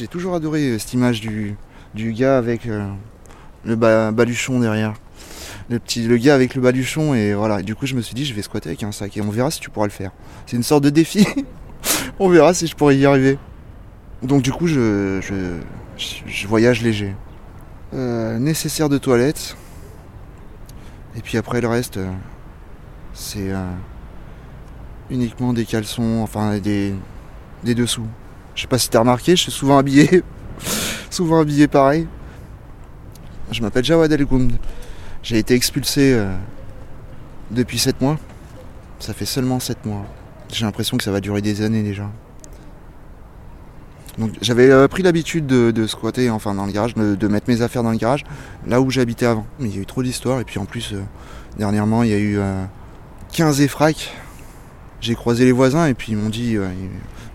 J'ai toujours adoré cette image du, gars avec le baluchon derrière. Le, petit, le gars avec le baluchon et voilà. Du coup je me suis dit je vais squatter avec un sac et on verra si tu pourras le faire. C'est une sorte de défi. on verra si je pourrais y arriver. Donc du coup je, voyage léger. Euh, nécessaire de toilette. Et puis après le reste, euh, c'est euh, uniquement des caleçons, enfin des, des dessous. Je sais pas si t'as remarqué, je suis souvent habillé. souvent habillé pareil. Je m'appelle Jawad El Gound. J'ai été expulsé depuis 7 mois. Ça fait seulement 7 mois. J'ai l'impression que ça va durer des années déjà. Donc j'avais euh, pris l'habitude de, squatter enfin dans le garage, de, mettre mes affaires dans le garage, là où j'habitais avant. Mais il y a eu trop d'histoires et puis en plus euh, dernièrement il y a eu 15 euh, effracs. J'ai croisé les voisins et puis ils m'ont dit,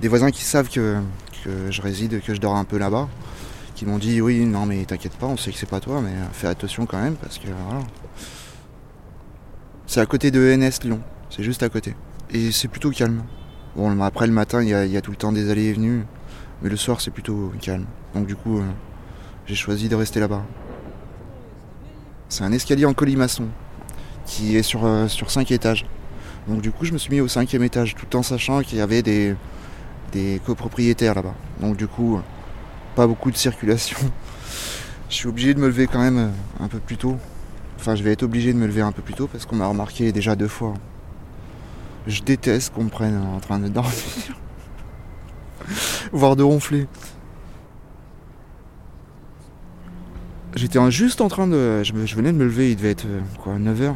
des voisins qui savent que, je réside, que je dors un peu là-bas, qui m'ont dit oui non mais t'inquiète pas, on sait que c'est pas toi, mais fais attention quand même parce que voilà. C'est à côté de NS Lyon, c'est juste à côté. Et c'est plutôt calme. Bon après le matin il y, a, tout le temps des allées et venues. Mais le soir, c'est plutôt calme. Donc du coup, euh, j'ai choisi de rester là-bas. C'est un escalier en colimaçon qui est sur, euh, sur 5 étages. Donc du coup, je me suis mis au cinquième étage tout en sachant qu'il y avait des, des copropriétaires là-bas. Donc du coup, pas beaucoup de circulation. je suis obligé de me lever quand même euh, un peu plus tôt. Enfin, je vais être obligé de me lever un peu plus tôt parce qu'on m'a remarqué déjà deux fois. Je déteste qu'on me prenne en train de dormir voire de ronfler. J'étais juste en train de. Je, venais de me lever, il devait être euh, quoi, 9h.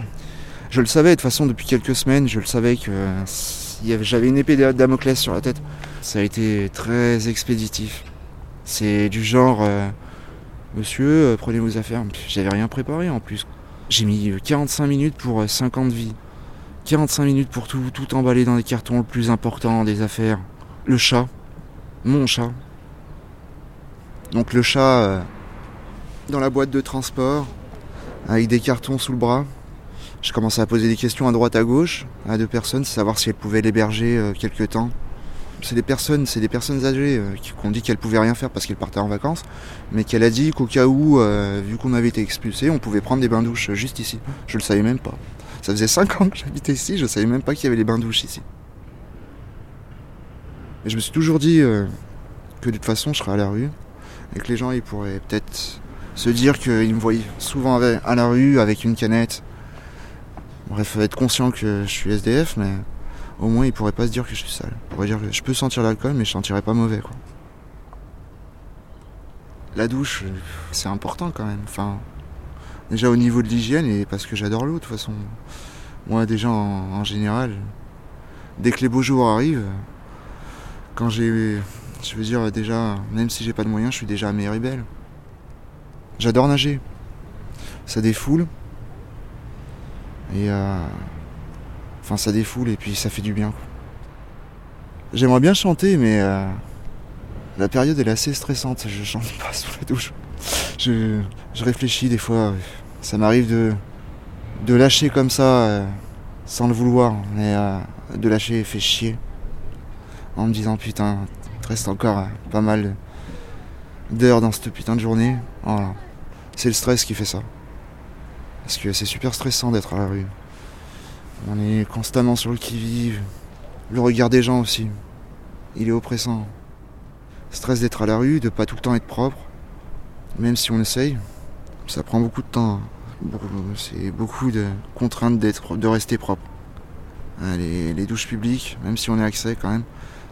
Je le savais de toute façon depuis quelques semaines, je le savais que j'avais une épée de Damoclès sur la tête. Ça a été très expéditif. C'est du genre euh, Monsieur, euh, prenez vos affaires. J'avais rien préparé en plus. J'ai mis 45 minutes pour 50 vies. 45 minutes pour tout, tout emballer dans les cartons le plus important des affaires. Le chat mon chat. Donc le chat euh, dans la boîte de transport, avec des cartons sous le bras. Je commençais à poser des questions à droite à gauche à deux personnes, savoir si elles pouvaient l'héberger euh, quelque temps. C'est des personnes, c'est des personnes âgées euh, qui ont dit qu'elles pouvaient rien faire parce qu'elles partaient en vacances, mais qu'elle a dit qu'au cas où, vu qu'on avait été expulsé, on pouvait prendre des bains douches juste ici. Je le savais même pas. Ça faisait 5 ans que j'habitais ici, je savais même pas qu'il y avait les bains douches ici. Et je me suis toujours dit euh, que de toute façon je serais à la rue et que les gens ils pourraient peut-être se dire qu'ils me voyaient souvent à la rue avec une canette. Bref, être conscient que je suis SDF, mais au moins ils pourraient pas se dire que je suis sale. Dire je peux sentir l'alcool, mais je sentirais pas mauvais quoi. La douche, c'est important quand même. Enfin, déjà au niveau de l'hygiène et parce que j'adore l'eau de toute façon. Moi déjà en général, dès que les beaux jours arrivent, quand j'ai. Je veux dire, déjà, même si j'ai pas de moyens, je suis déjà à belle. J'adore nager. Ça défoule. Et. Euh, enfin, ça défoule et puis ça fait du bien. J'aimerais bien chanter, mais. Euh, la période est assez stressante. Je chante pas sous la douche. Je, réfléchis des fois. Ça m'arrive de, de lâcher comme ça, euh, sans le vouloir. Mais de lâcher fait chier en me disant putain, il reste encore pas mal d'heures dans cette putain de journée. C'est le stress qui fait ça. Parce que c'est super stressant d'être à la rue. On est constamment sur le qui-vive. Le regard des gens aussi. Il est oppressant. Stress d'être à la rue, de pas tout le temps être propre. Même si on essaye, ça prend beaucoup de temps. C'est beaucoup de contraintes de rester propre. Les, les douches publiques, même si on est accès quand même,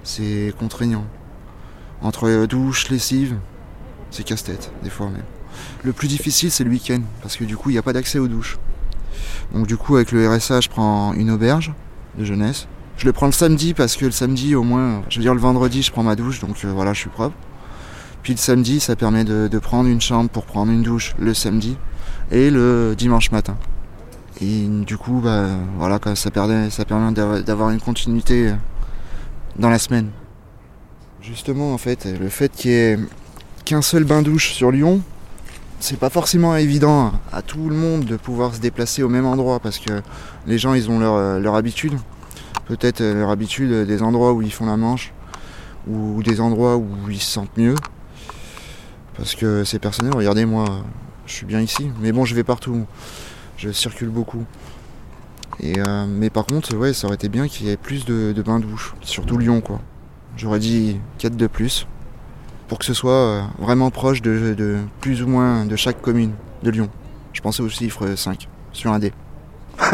c'est contraignant. Entre douche, lessive, c'est casse-tête, des fois même. Le plus difficile, c'est le week-end, parce que du coup, il n'y a pas d'accès aux douches. Donc, du coup, avec le RSA, je prends une auberge de jeunesse. Je le prends le samedi, parce que le samedi, au moins, je veux dire, le vendredi, je prends ma douche, donc euh, voilà, je suis propre. Puis le samedi, ça permet de, prendre une chambre pour prendre une douche le samedi et le dimanche matin. Et du coup, bah, voilà, ça, permet, ça permet d'avoir une continuité dans la semaine. Justement, en fait, le fait qu'il y ait qu'un seul bain-douche sur Lyon, c'est pas forcément évident à tout le monde de pouvoir se déplacer au même endroit parce que les gens ils ont leur, euh, leur habitude. Peut-être euh, leur habitude des endroits où ils font la manche ou des endroits où ils se sentent mieux. Parce que c'est personnel, regardez moi, je suis bien ici. Mais bon, je vais partout. Je circule beaucoup. Et euh, mais par contre, ouais, ça aurait été bien qu'il y ait plus de, de bains douches. Surtout Lyon, quoi. J'aurais dit 4 de plus. Pour que ce soit euh, vraiment proche de, de plus ou moins de chaque commune de Lyon. Je pensais au chiffre 5 sur un dé.